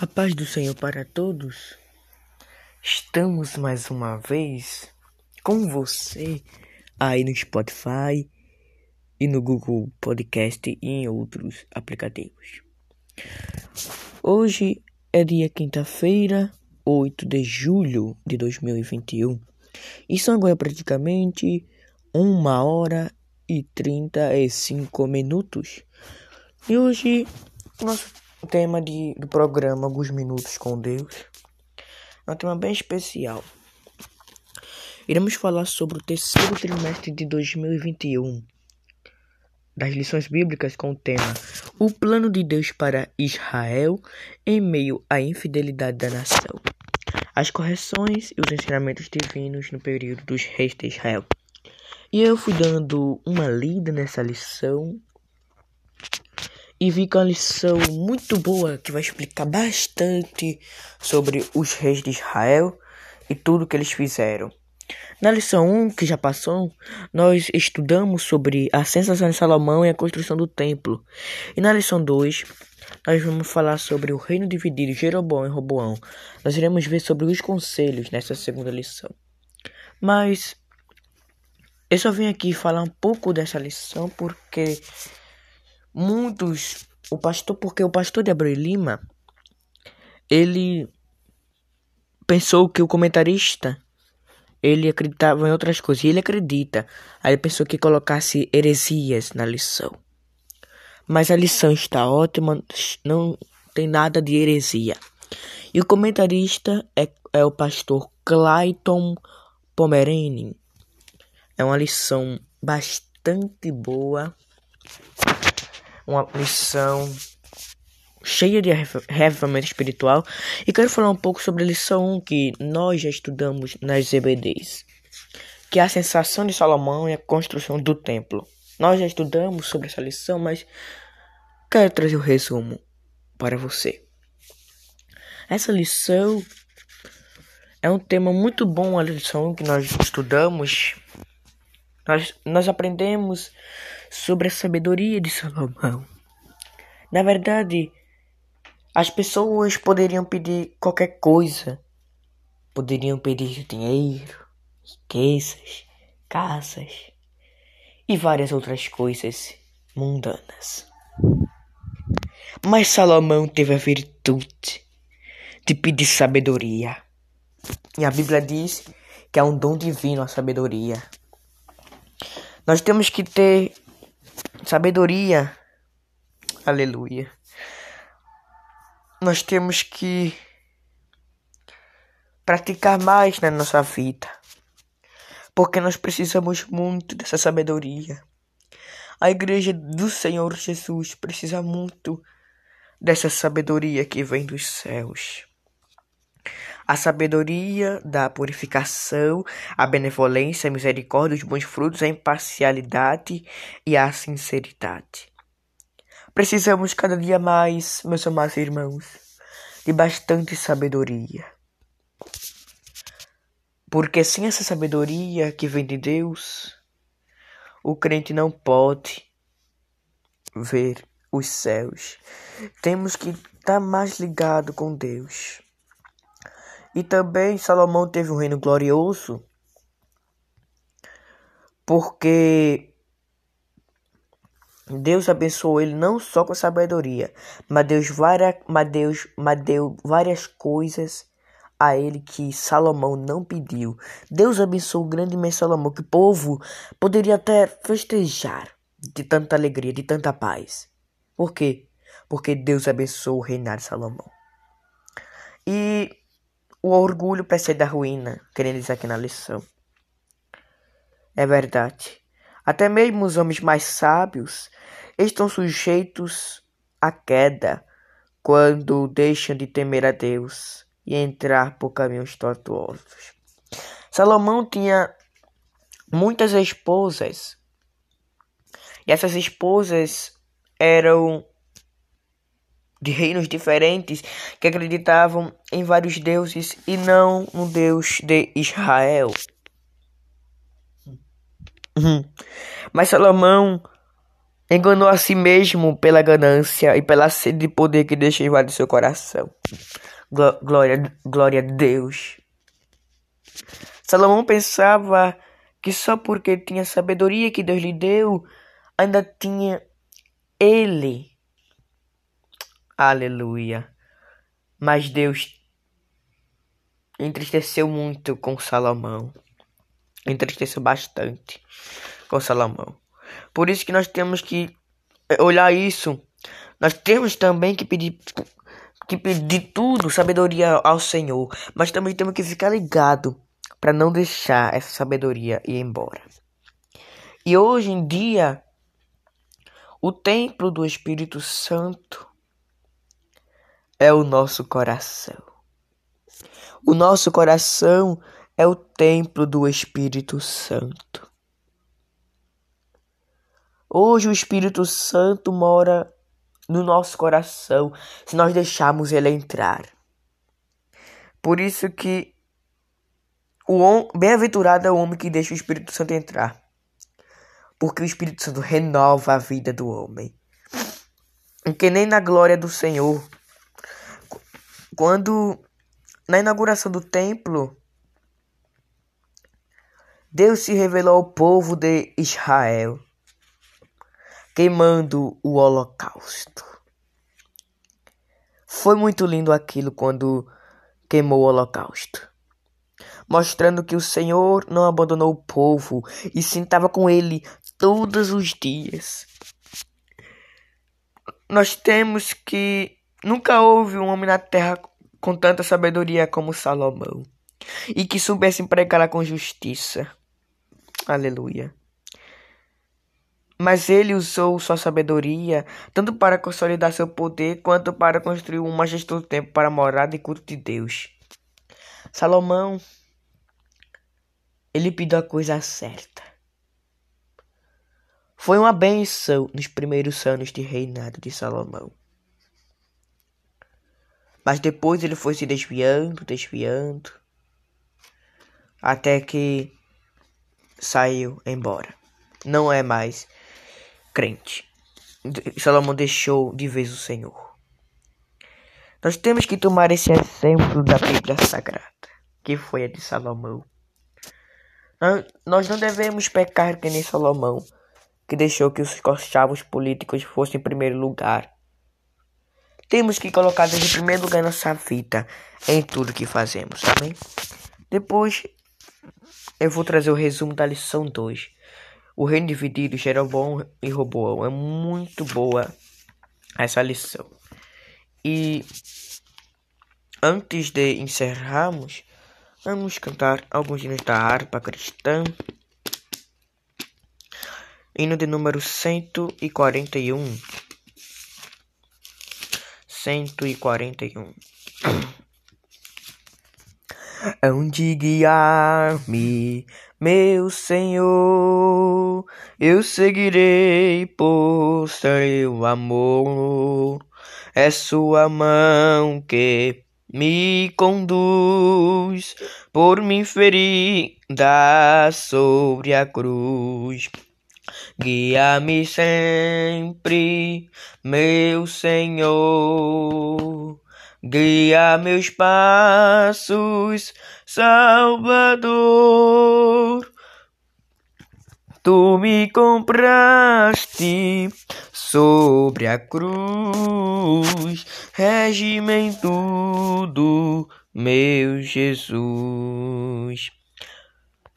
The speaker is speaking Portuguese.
A paz do Senhor para todos. Estamos mais uma vez com você aí no Spotify e no Google Podcast e em outros aplicativos. Hoje é dia quinta-feira, 8 de julho de 2021 e são agora praticamente uma hora e 35 minutos. E hoje nosso o tema de, do programa Alguns Minutos com Deus é um tema bem especial. Iremos falar sobre o terceiro trimestre de 2021 das lições bíblicas com o tema O plano de Deus para Israel em meio à infidelidade da nação. As correções e os ensinamentos divinos no período dos reis de Israel. E eu fui dando uma lida nessa lição e vi com uma lição muito boa que vai explicar bastante sobre os reis de Israel e tudo que eles fizeram. Na lição 1, que já passou, nós estudamos sobre a sensação de Salomão e a construção do templo. E na lição 2, nós vamos falar sobre o reino dividido, Jeroboão e Roboão. Nós iremos ver sobre os conselhos nessa segunda lição. Mas eu só vim aqui falar um pouco dessa lição porque muitos o pastor porque o pastor de Abreu Lima ele pensou que o comentarista ele acreditava em outras coisas e ele acredita. Aí ele pensou que colocasse heresias na lição. Mas a lição está ótima não tem nada de heresia. E o comentarista é, é o pastor Clayton Pomeranian. É uma lição bastante boa uma lição cheia de reavivamento espiritual e quero falar um pouco sobre a lição 1 que nós já estudamos nas EBDs, que é a sensação de Salomão e a construção do templo. Nós já estudamos sobre essa lição, mas quero trazer o resumo para você. Essa lição é um tema muito bom, a lição que nós estudamos. Nós, nós aprendemos sobre a sabedoria de Salomão. Na verdade, as pessoas poderiam pedir qualquer coisa. Poderiam pedir dinheiro, riquezas, casas e várias outras coisas mundanas. Mas Salomão teve a virtude de pedir sabedoria. E a Bíblia diz que é um dom divino a sabedoria. Nós temos que ter sabedoria. Aleluia. Nós temos que praticar mais na nossa vida. Porque nós precisamos muito dessa sabedoria. A igreja do Senhor Jesus precisa muito dessa sabedoria que vem dos céus a sabedoria da purificação, a benevolência, a misericórdia, os bons frutos, a imparcialidade e a sinceridade. Precisamos cada dia mais, meus amados irmãos, de bastante sabedoria. Porque sem essa sabedoria que vem de Deus, o crente não pode ver os céus. Temos que estar mais ligado com Deus. E também Salomão teve um reino glorioso, porque Deus abençoou ele não só com sabedoria, mas Deus, várias, mas Deus mas deu várias coisas a ele que Salomão não pediu. Deus abençoou grandemente Salomão, que o povo poderia até festejar de tanta alegria, de tanta paz. Por quê? Porque Deus abençoou o reinado de Salomão. E o orgulho precede a ruína, querendo dizer aqui na lição. É verdade. Até mesmo os homens mais sábios estão sujeitos à queda quando deixam de temer a Deus e entrar por caminhos tortuosos. Salomão tinha muitas esposas. E essas esposas eram de reinos diferentes que acreditavam em vários deuses e não no Deus de Israel. Uhum. Mas Salomão Enganou a si mesmo pela ganância e pela sede de poder que deixa invadir seu coração. Glória, glória a Deus. Salomão pensava que só porque tinha sabedoria que Deus lhe deu, ainda tinha ele. Aleluia. Mas Deus entristeceu muito com Salomão. Entristeceu bastante com Salomão. Por isso que nós temos que olhar isso. Nós temos também que pedir que pedir tudo, sabedoria ao Senhor, mas também temos que ficar ligado para não deixar essa sabedoria ir embora. E hoje em dia, o templo do Espírito Santo é o nosso coração. O nosso coração é o templo do Espírito Santo. Hoje o Espírito Santo mora no nosso coração se nós deixarmos ele entrar. Por isso que o bem-aventurado é o homem que deixa o Espírito Santo entrar. Porque o Espírito Santo renova a vida do homem. Que nem na glória do Senhor. Quando na inauguração do templo, Deus se revelou ao povo de Israel queimando o holocausto. Foi muito lindo aquilo quando queimou o holocausto, mostrando que o Senhor não abandonou o povo e sentava com ele todos os dias. Nós temos que nunca houve um homem na terra com tanta sabedoria como Salomão e que soubesse empregá-la com justiça. Aleluia. Mas ele usou sua sabedoria tanto para consolidar seu poder quanto para construir um majestoso templo para morar de culto de Deus. Salomão, ele pediu a coisa certa. Foi uma benção nos primeiros anos de reinado de Salomão. Mas depois ele foi se desviando, desviando, até que saiu embora. Não é mais crente. Salomão deixou de vez o Senhor. Nós temos que tomar esse exemplo da Bíblia Sagrada, que foi a de Salomão. Nós não devemos pecar que nem Salomão, que deixou que os cochavos políticos fossem em primeiro lugar. Temos que colocar Deus em primeiro lugar nossa vida em tudo que fazemos, amém? Depois eu vou trazer o resumo da lição 2 o reino dividido, Jeroboão e Roboão. É muito boa essa lição. E antes de encerrarmos, vamos cantar alguns hinos da harpa cristã. Hino de número 141. 141. Onde guiar-me meu Senhor, eu seguirei por seu amor. É sua mão que me conduz por me ferir da sobre a cruz. Guia-me sempre, meu Senhor. Guia meus passos, Salvador. Tu me compraste sobre a cruz, regime em tudo, meu Jesus.